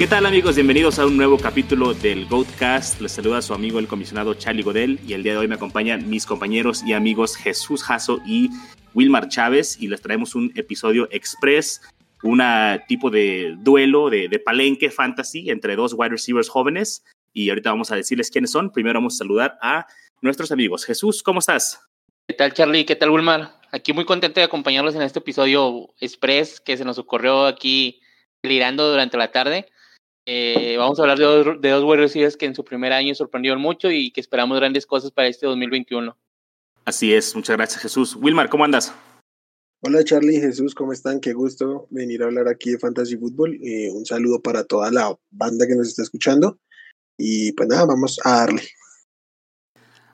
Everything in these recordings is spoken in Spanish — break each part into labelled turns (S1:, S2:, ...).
S1: ¿Qué tal amigos? Bienvenidos a un nuevo capítulo del Goatcast. Les saluda su amigo el comisionado Charlie Godel y el día de hoy me acompañan mis compañeros y amigos Jesús Jasso y Wilmar Chávez y les traemos un episodio express, un tipo de duelo de, de, palenque fantasy entre dos wide receivers jóvenes y ahorita vamos a decirles quiénes son. Primero vamos a saludar a nuestros amigos. Jesús, ¿cómo estás?
S2: ¿Qué tal Charlie? ¿Qué tal Wilmar? Aquí muy contento de acompañarlos en este episodio express que se nos ocurrió aquí lirando durante la tarde. Eh, vamos a hablar de dos, de dos wide receivers que en su primer año sorprendieron mucho y que esperamos grandes cosas para este 2021.
S1: Así es, muchas gracias Jesús. Wilmar, ¿cómo andas?
S3: Hola Charlie y Jesús, ¿cómo están? Qué gusto venir a hablar aquí de Fantasy Football. Eh, un saludo para toda la banda que nos está escuchando. Y pues nada, vamos a darle.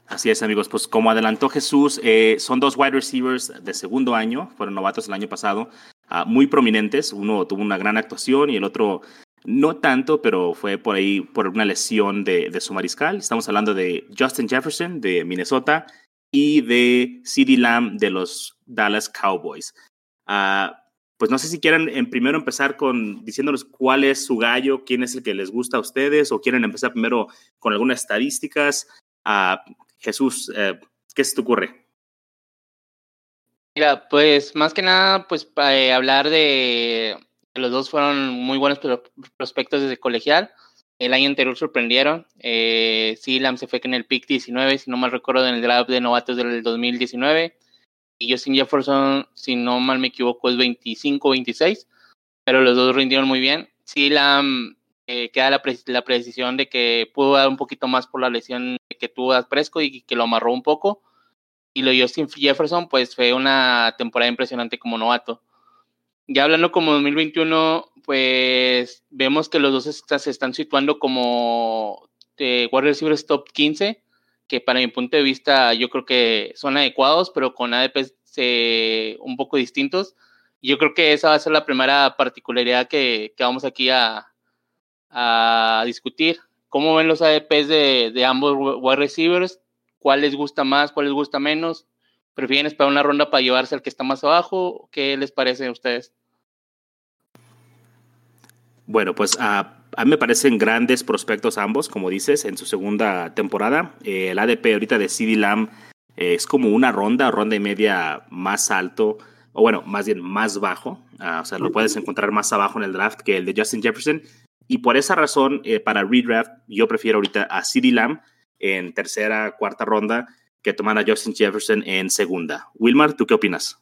S1: Así es, amigos. Pues como adelantó Jesús, eh, son dos wide receivers de segundo año, fueron novatos el año pasado, uh, muy prominentes. Uno tuvo una gran actuación y el otro no tanto, pero fue por ahí por una lesión de, su mariscal. Estamos hablando de Justin Jefferson de Minnesota y de CeeDee Lamb de los Dallas Cowboys. Uh, pues no sé si quieren en primero empezar con diciéndonos cuál es su gallo, quién es el que les gusta a ustedes, o quieren empezar primero con algunas estadísticas. Uh, Jesús, eh, ¿qué se te ocurre?
S2: Mira, pues más que nada, pues para eh, hablar de los dos fueron muy buenos prospectos desde colegial. El año anterior sorprendieron. Eh, Lam se fue en el pick 19, si no mal recuerdo, en el draft de novatos del 2019. Y Justin Jefferson, si no mal me equivoco, es 25 26. Pero los dos rindieron muy bien. Sí, Lam eh, queda la, la, precisión de que pudo dar un poquito más por la lesión que tuvo a Presco y que lo amarró un poco. Y lo de Justin Jefferson, pues fue una temporada impresionante como novato. Ya hablando como 2021, pues vemos que los dos se están situando como eh, wide receivers top 15, que para mi punto de vista yo creo que son adecuados, pero con ADPs eh, un poco distintos. Yo creo que esa va a ser la primera particularidad que, que vamos aquí a, a, discutir. ¿Cómo ven los ADPs de, de ambos wide receivers? ¿Cuál les gusta más? ¿Cuál les gusta menos? ¿Prefieren esperar una ronda para llevarse al que está más abajo? ¿Qué les parece a ustedes?
S1: Bueno, pues a, mí me parecen grandes prospectos ambos, como dices, en su segunda temporada. Eh, el ADP ahorita de CD Lamb eh, es como una ronda, ronda y media más alto, o bueno, más bien más bajo. Uh, o sea, lo puedes encontrar más abajo en el draft que el de Justin Jefferson. Y por esa razón, eh, para redraft, yo prefiero ahorita a CD Lamb en tercera, cuarta ronda que tomar a Justin Jefferson en segunda. Wilmar, ¿tú qué opinas?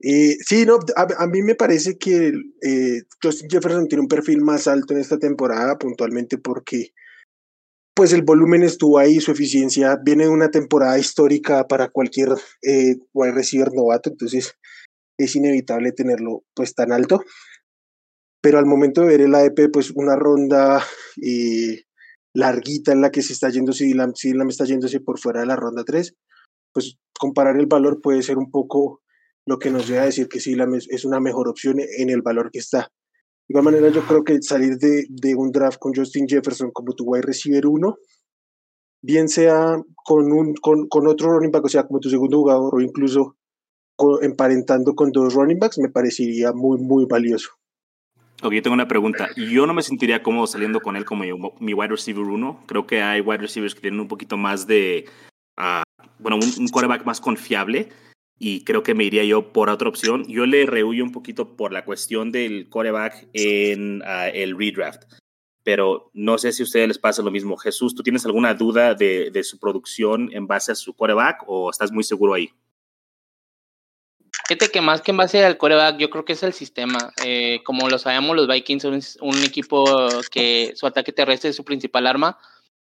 S3: Eh, sí, no, a, mí me parece que eh, Justin Jefferson tiene un perfil más alto en esta temporada, puntualmente porque pues el volumen estuvo ahí, su eficiencia viene de una temporada histórica para cualquier eh, wide receiver novato, entonces es inevitable tenerlo pues tan alto. Pero al momento de ver el ADP, pues una ronda eh, larguita en la que se está yendo, si la, si la me está yéndose por fuera de la ronda 3, pues comparar el valor puede ser un poco lo que nos lleva a decir que sí es una mejor opción en el valor que está. De igual manera, yo creo que salir de, de un draft con Justin Jefferson como tu wide receiver uno, bien sea con, un, con, con otro running back, o sea, como tu segundo jugador, o incluso con, emparentando con dos running backs, me parecería muy, muy valioso.
S1: Ok, yo tengo una pregunta. Yo no me sentiría cómodo saliendo con él como mi, wide receiver uno. Creo que hay wide receivers que tienen un poquito más de, uh, bueno, un, un quarterback más confiable y creo que me iría yo por otra opción. Yo le rehuyo un poquito por la cuestión del coreback en uh, el redraft, pero no sé si a ustedes les pasa lo mismo. Jesús, ¿tú tienes alguna duda de, de su producción en base a su coreback o estás muy seguro ahí?
S2: Fíjate que más que en base al coreback, yo creo que es el sistema. Eh, como lo sabemos, los Vikings son un equipo que su ataque terrestre es su principal arma,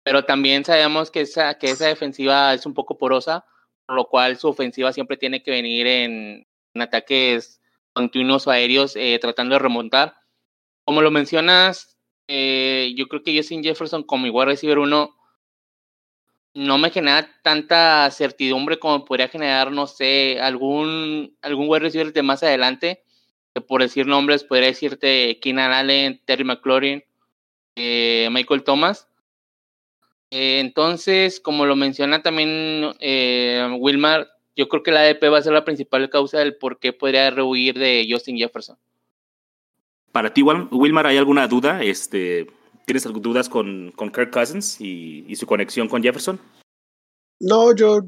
S2: pero también sabemos que esa, que esa defensiva es un poco porosa por lo cual su ofensiva siempre tiene que venir en, en ataques continuos aéreos eh, tratando de remontar. Como lo mencionas, eh, yo creo que Justin Jefferson como igual receiver uno no me genera tanta certidumbre como podría generar, no sé, algún, algún wide de más adelante. Que por decir nombres, podría decirte Keenan Allen, Terry McLaurin, eh, Michael Thomas. Eh, entonces, como lo menciona también eh, Wilmar, yo creo que la ADP va a ser la principal causa del por qué podría rehuir de Justin Jefferson.
S1: Para ti, Wilmar, ¿hay alguna duda? Este, ¿Tienes dudas con, con Kirk Cousins y, y, su conexión con Jefferson?
S3: No, yo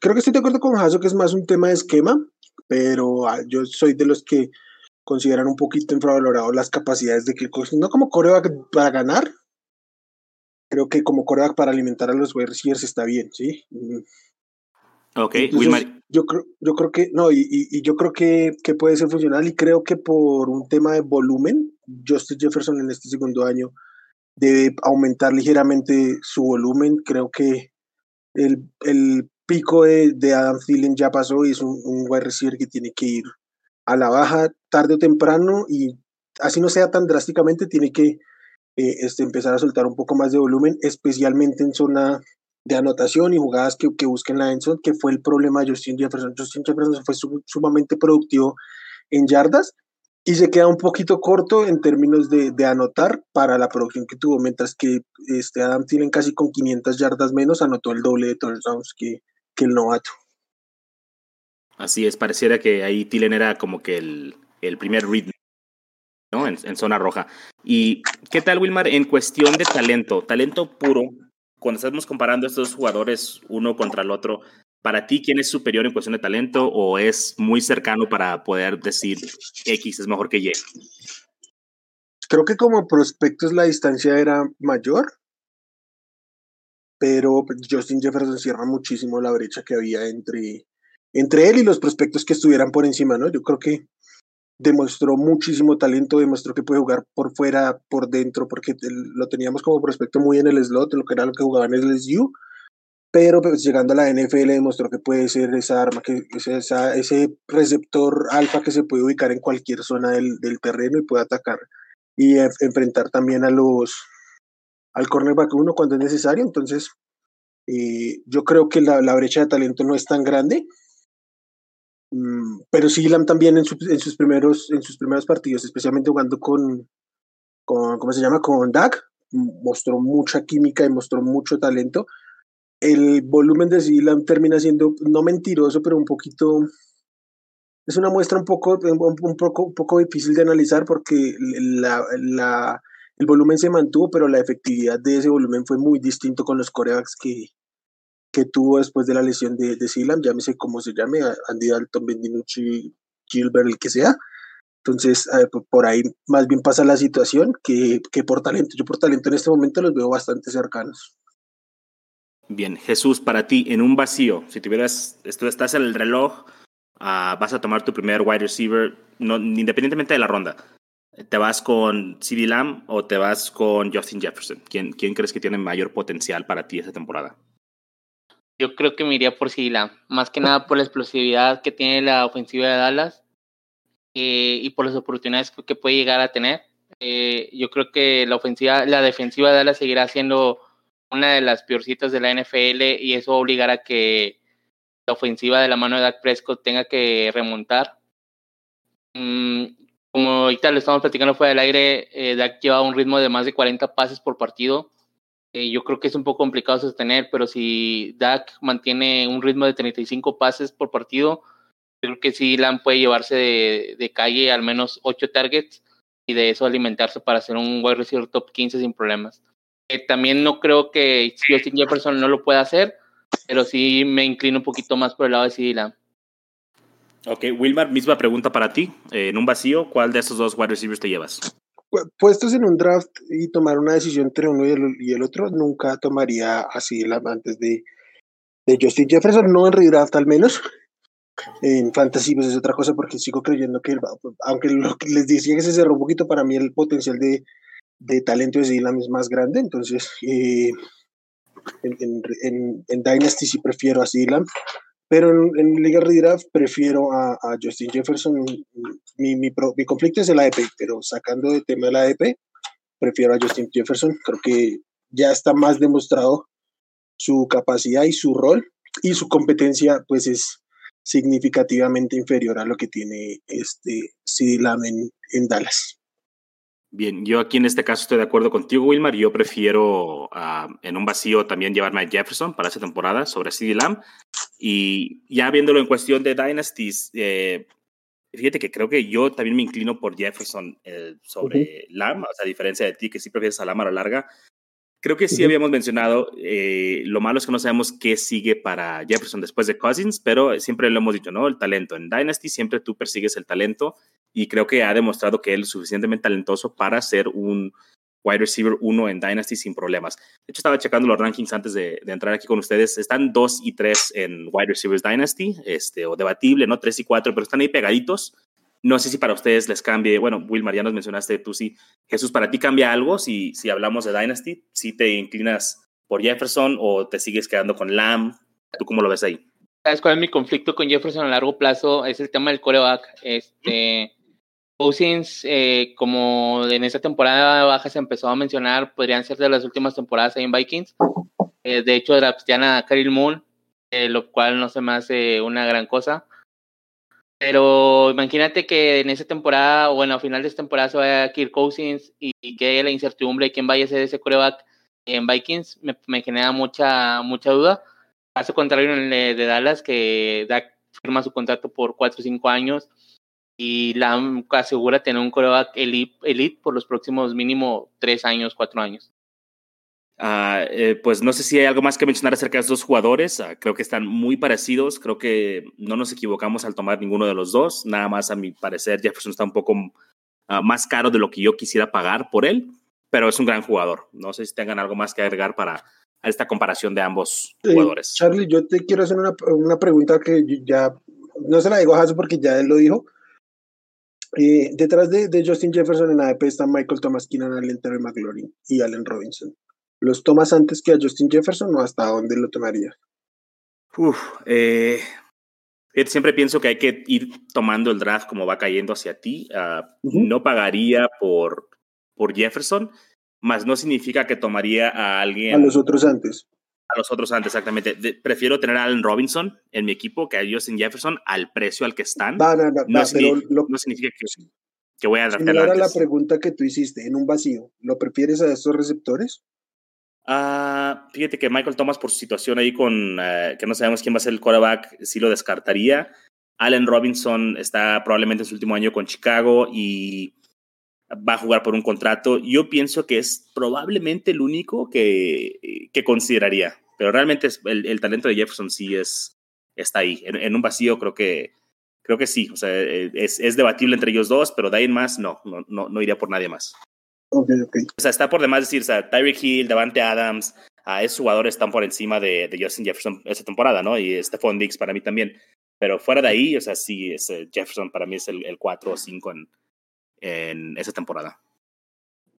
S3: creo que estoy de acuerdo con Hasso que es más un tema de esquema, pero ah, yo soy de los que consideran un poquito infravalorado las capacidades de Kirk Cousins, no como coreback para ganar, creo que como coreback para alimentar a los wide receivers está bien, ¿sí? Mm.
S1: Ok,
S3: yo creo, yo creo que, no, y, y, yo creo que, que, puede ser funcional y creo que por un tema de volumen, Justin Jefferson en este segundo año debe aumentar ligeramente su volumen. Creo que el, el pico de, Adam Thielen ya pasó y es un, un wide receiver que tiene que ir a la baja tarde o temprano y así no sea tan drásticamente, tiene que eh, este, empezar a soltar un poco más de volumen, especialmente en zona de anotación y jugadas que, que busquen la Enson, que fue el problema de Justin Jefferson. Justin Jefferson fue sumamente productivo en yardas y se queda un poquito corto en términos de, de, anotar para la producción que tuvo, mientras que este Adam tienen casi con 500 yardas menos, anotó el doble de touchdowns que, que el novato.
S1: Así es, pareciera que ahí Tilen era como que el, el primer ritmo ¿no? En, zona roja. ¿Y qué tal, Wilmar, en cuestión de talento? Talento puro, cuando estamos comparando estos jugadores uno contra el otro, ¿para ti quién es superior en cuestión de talento o es muy cercano para poder decir X es mejor que Y?
S3: Creo que como prospectos la distancia era mayor, pero Justin Jefferson cierra muchísimo la brecha que había entre, entre él y los prospectos que estuvieran por encima, ¿no? Yo creo que demostró muchísimo talento, demostró que puede jugar por fuera, por dentro, porque lo teníamos como prospecto muy en el slot, lo que era lo que jugaba en el LSU, pero pues, llegando a la NFL demostró que puede ser esa arma, que ese receptor alfa que se puede ubicar en cualquier zona del, del terreno y puede atacar y enfrentar también a los al cornerback uno cuando es necesario, entonces eh, yo creo que la, brecha de talento no es tan grande, Mm, pero sí, también en, en, sus primeros, en sus primeros partidos, especialmente jugando con, con ¿cómo se llama? Con Dak, mostró mucha química y mostró mucho talento. El volumen de Silam termina siendo no mentiroso, pero un poquito. Es una muestra un poco, un, poco, un poco difícil de analizar porque la, el volumen se mantuvo, pero la efectividad de ese volumen fue muy distinto con los corebacks que, que tuvo después de la lesión de, de Silam, llámese como se llame, Andy Dalton, Bendinucci, Gilbert, el que sea. Entonces, por ahí más bien pasa la situación que, que por talento. Yo por talento en este momento los veo bastante cercanos.
S1: Bien, Jesús, para ti, en un vacío, si tuvieras, esto estás en el reloj, uh, vas a tomar tu primer wide receiver, no, independientemente de la ronda. ¿Te vas con CD Lamb o te vas con Justin Jefferson? ¿Quién, ¿Quién crees que tiene mayor potencial para ti esta temporada?
S2: yo creo que me iría por Sila, más que nada por la explosividad que tiene la ofensiva de Dallas eh, y por las oportunidades que puede llegar a tener. Eh, yo creo que la ofensiva, la defensiva de Dallas seguirá siendo una de las peorcitas de la NFL y eso obligará a que la ofensiva de la mano de Dak Prescott tenga que remontar. Mm, como ahorita lo estamos platicando fuera del aire, eh, Dak lleva un ritmo de más de 40 pases por partido eh, yo creo que es un poco complicado sostener, pero si Dak mantiene un ritmo de 35 pases por partido, creo que sí Lam puede llevarse de, calle al menos 8 targets y de eso alimentarse para hacer un wide receiver top 15 sin problemas. Eh, también no creo que Justin Jefferson no lo pueda hacer, pero sí me inclino un poquito más por el lado de CD Lamb.
S1: Ok, Wilmar, misma pregunta para ti. Eh, en un vacío, ¿cuál de esos dos wide receivers te llevas?
S3: puestos en un draft y tomar una decisión entre uno y el, y el otro, nunca tomaría así antes de, de Justin Jefferson, no en redraft al menos. En fantasy pues es otra cosa porque sigo creyendo que, aunque lo que les decía que se cerró un poquito, para mí el potencial de, de talento de Zilam es más grande, entonces eh, en, en, en, Dynasty sí prefiero a Zilam, pero en, Liga Redraft prefiero a, a, Justin Jefferson. Mi, mi, mi, conflicto es el ADP, pero sacando de tema el ADP, prefiero a Justin Jefferson. Creo que ya está más demostrado su capacidad y su rol y su competencia pues es significativamente inferior a lo que tiene este Lamb en, en Dallas.
S1: Bien, yo aquí en este caso estoy de acuerdo contigo, Wilmar. Yo prefiero uh, en un vacío también llevarme a Jefferson para esta temporada sobre CD Lamb. Y ya viéndolo en cuestión de Dynasties, eh, Fíjate que creo que yo también me inclino por Jefferson eh, sobre Lam, o sea, a diferencia de ti, que sí prefieres a Lam a la larga. Creo que sí habíamos mencionado, eh, lo malo es que no sabemos qué sigue para Jefferson después de Cousins, pero siempre lo hemos dicho, ¿no? El talento. En Dynasty siempre tú persigues el talento y creo que ha demostrado que él es suficientemente talentoso para ser un wide receiver 1 en Dynasty sin problemas. De hecho, estaba checando los rankings antes de, entrar aquí con ustedes. Están 2 y 3 en wide receivers Dynasty, este, o debatible, ¿no? 3 y 4, pero están ahí pegaditos. No sé si para ustedes les cambie. Bueno, Will, ya nos mencionaste tú sí. Jesús, ¿para ti cambia algo si, si hablamos de Dynasty? ¿Si te inclinas por Jefferson o te sigues quedando con Lamb? ¿Tú cómo lo ves ahí?
S2: ¿Sabes cuál es mi conflicto con Jefferson a largo plazo? Es el tema del coreback. Este. Cousins, eh, como en esta temporada baja se empezó a mencionar, podrían ser de las últimas temporadas en Vikings. Eh, de hecho, draftean a Khalil Moon, eh, lo cual no se me hace una gran cosa. Pero imagínate que en esa temporada, o bueno, a final de esta temporada se vaya Kirk Cousins y, que la incertidumbre de quién vaya a ser ese coreback en Vikings me, genera mucha, mucha duda. Caso contrario en el de Dallas, que da, firma su contrato por 4 o 5 años y la asegura tener un coreback elite, elite por los próximos mínimo tres años, cuatro años.
S1: Ah, eh, pues no sé si hay algo más que mencionar acerca de estos jugadores. Ah, creo que están muy parecidos. Creo que no nos equivocamos al tomar ninguno de los dos. Nada más, a mi parecer, Jefferson está un poco ah, más caro de lo que yo quisiera pagar por él, pero es un gran jugador. No sé si tengan algo más que agregar para esta comparación de ambos jugadores.
S3: Charlie, yo te quiero hacer una, una pregunta que ya no se la digo a Jaso porque ya él lo dijo eh, detrás de, de, Justin Jefferson en ADP están Michael Thomas, Keenan Allen, Terry McLaurin y Allen Robinson. ¿Los tomas antes que a Justin Jefferson o hasta dónde lo tomarías?
S1: Uf, eh, siempre pienso que hay que ir tomando el draft como va cayendo hacia ti. Ah, no pagaría por, por Jefferson, más no significa que tomaría a alguien.
S3: A los otros antes
S1: a los otros antes, exactamente. prefiero tener a Allen Robinson en mi equipo que a Justin Jefferson al precio al que están.
S3: No,
S1: significa que, que, voy a
S3: dar Similar a la pregunta que tú hiciste, en un vacío, ¿lo prefieres a estos receptores?
S1: Ah, fíjate que Michael Thomas, por su situación ahí con eh, que no sabemos quién va a ser el quarterback, sí lo descartaría. Allen Robinson está probablemente en su último año con Chicago y va a jugar por un contrato. Yo pienso que es probablemente el único que, que consideraría, pero realmente el, talento de Jefferson sí es, está ahí. En, un vacío creo que, creo que sí, o sea, es, es, debatible entre ellos dos, pero de ahí más no, no, no, no iría por nadie más.
S3: Okay, okay.
S1: O sea, está por demás decir, o sea, Tyreek Hill, Davante Adams, a esos jugadores están por encima de, de Justin Jefferson esta temporada, ¿no? Y Stephon Diggs para mí también. Pero fuera de ahí, o sea, sí, es, Jefferson para mí es el, el 4 o 5 en, en esa temporada.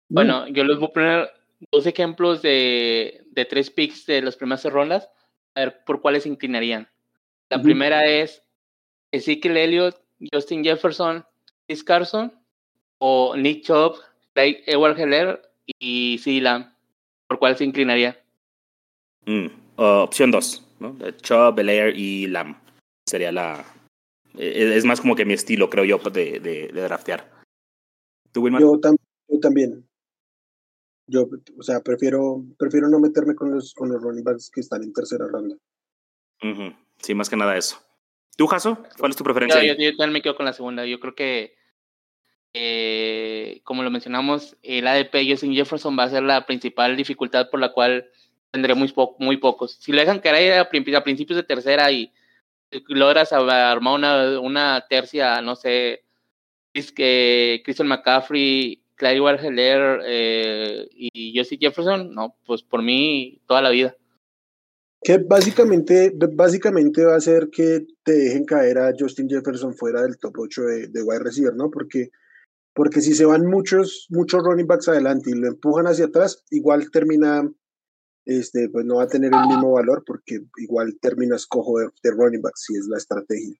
S2: Bueno, yo les voy a poner dos ejemplos de, de tres picks de las primeras rondas, a ver por cuáles se inclinarían. La primera es Ezekiel Elliott, Justin Jefferson, Chris Carson, o Nick Chubb, Craig Edward Heller y C. ¿Por cuál se inclinaría?
S1: Mm, opción 2, ¿no? Chubb, Belair y Lamb. Sería la. E, es más como que mi estilo, creo yo, de, de, de draftear.
S3: Yo, también. Yo, o sea, prefiero, prefiero no meterme con los, con los running backs que están en tercera ronda.
S1: Sí, más que nada eso. ¿Tú, Jaso? ¿Cuál es tu preferencia?
S2: Yo, también me quedo con la segunda. Yo creo que, eh, como lo mencionamos, el ADP Justin Jefferson va a ser la principal dificultad por la cual tendré muy, muy pocos. Si lo dejan caer a, principios de tercera y logras armar una, una tercia, no sé, es que Christian McCaffrey, Clyde Warheller eh, y Josie Jefferson, no, pues por mí toda la vida.
S3: Que básicamente, básicamente va a ser que te dejen caer a Justin Jefferson fuera del top 8 de, de wide receiver, ¿no? Porque, porque si se van muchos, muchos running backs adelante y lo empujan hacia atrás, igual termina, este, pues no va a tener el mismo valor porque igual terminas cojo de, de running backs si es la estrategia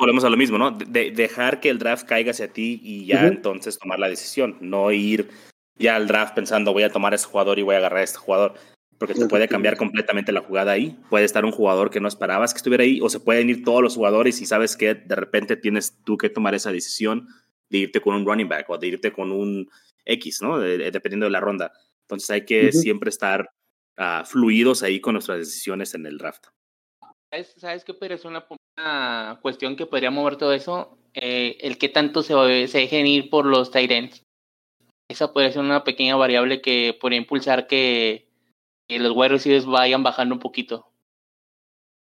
S1: volvemos a lo mismo, ¿no? De, dejar que el draft caiga hacia ti y ya entonces tomar la decisión, no ir ya al draft pensando voy a tomar a este jugador y voy a agarrar a este jugador, porque te puede cambiar completamente la jugada ahí. Puede estar un jugador que no esperabas que estuviera ahí, o se pueden ir todos los jugadores y sabes que de repente tienes tú que tomar esa decisión de irte con un running back o de irte con un X, ¿no? dependiendo de la ronda. Entonces hay que siempre estar uh, fluidos ahí con nuestras decisiones en el draft.
S2: ¿Sabes, qué? Pero es una, cuestión que podría mover todo eso. eh, el que tanto se, se dejen ir por los Tyrants. Esa puede ser una pequeña variable que podría impulsar que, los wide receivers vayan bajando un poquito.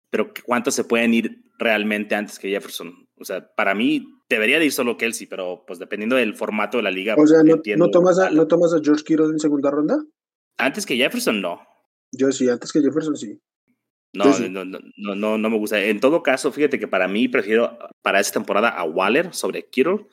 S1: Pero ¿cuántos se pueden ir realmente antes que Jefferson? O sea, para mí debería de ir solo Kelsey, pero pues dependiendo del formato de la liga.
S3: O sea, ¿no, tomas, a, ¿no tomas a George Kittle en segunda ronda?
S1: Antes que Jefferson, no.
S3: Yo sí, antes que Jefferson, sí.
S1: No, no, no, no, no me gusta. En todo caso, fíjate que para mí prefiero para esta temporada a Waller sobre Kittle,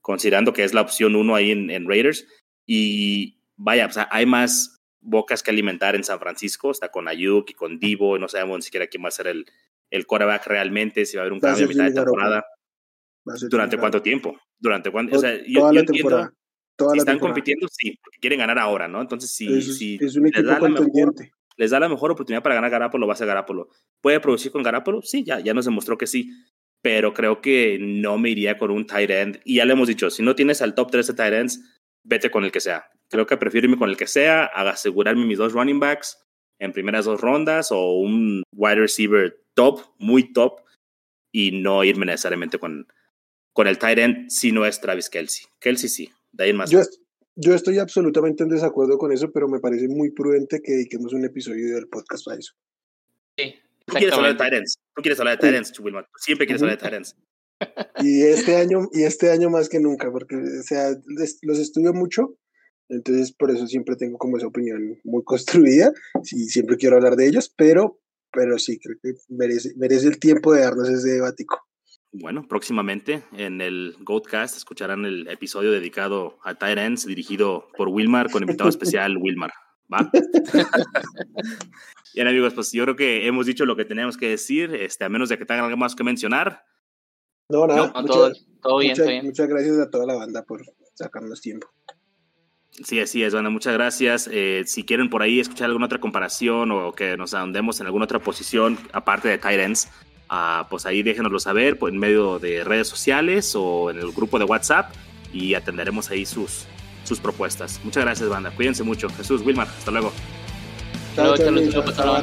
S1: considerando que es la opción uno ahí en, Raiders. Y vaya, o sea, hay más bocas que alimentar en San Francisco, está con Ayuk y con Divo, no sabemos ni siquiera quién va a ser el, el quarterback realmente, si va a haber un cambio a mitad de temporada. ¿Durante cuánto tiempo? ¿Durante cuánto? O sea, yo, yo entiendo, si están compitiendo, sí, porque quieren ganar ahora, ¿no? Entonces, si,
S3: es, un equipo contendiente
S1: les da la mejor oportunidad para ganar Garapolo, va a ser Garapolo. ¿Puede producir con Garapolo? Sí, ya, ya nos demostró que sí. Pero creo que no me iría con un tight end. Y ya le hemos dicho, si no tienes al top 3 de tight ends, vete con el que sea. Creo que prefiero irme con el que sea, asegurarme mis dos running backs en primeras dos rondas o un wide receiver top, muy top, y no irme necesariamente con, con el tight end si no es Travis Kelsey. Kelsey sí, de ahí más.
S3: Yo estoy absolutamente en desacuerdo con eso, pero me parece muy prudente que dediquemos un episodio del podcast para eso.
S2: Sí.
S1: Tú quieres hablar de Tyrants. Tú quieres hablar de Tyrants, Wilmar. Siempre quieres hablar de Tyrants.
S3: Y este año, y este año más que nunca, porque o sea, los estudio mucho, entonces por eso siempre tengo como esa opinión muy construida, y siempre quiero hablar de ellos, pero, pero sí, creo que merece, merece el tiempo de darnos ese debatico.
S1: Bueno, próximamente en el Goatcast escucharán el episodio dedicado a Tyrants, dirigido por Wilmar, con invitado especial Wilmar. ¿Va? Bien, amigos, pues yo creo que hemos dicho lo que teníamos que decir, este, a menos de que tengan algo más que mencionar.
S3: No, nada.
S2: todo, bien,
S3: muchas, gracias a toda la banda por sacarnos tiempo.
S1: Sí, así es, Banda, muchas gracias. Eh, si quieren por ahí escuchar alguna otra comparación o que nos ahondemos en alguna otra posición, aparte de Tyrants, Ah, pues ahí déjenoslo saber por, en medio de redes sociales o en el grupo de WhatsApp y atenderemos ahí sus, sus propuestas. Muchas gracias, banda. Cuídense mucho. Jesús, Wilmar, hasta luego.
S2: Chao, chao, chao,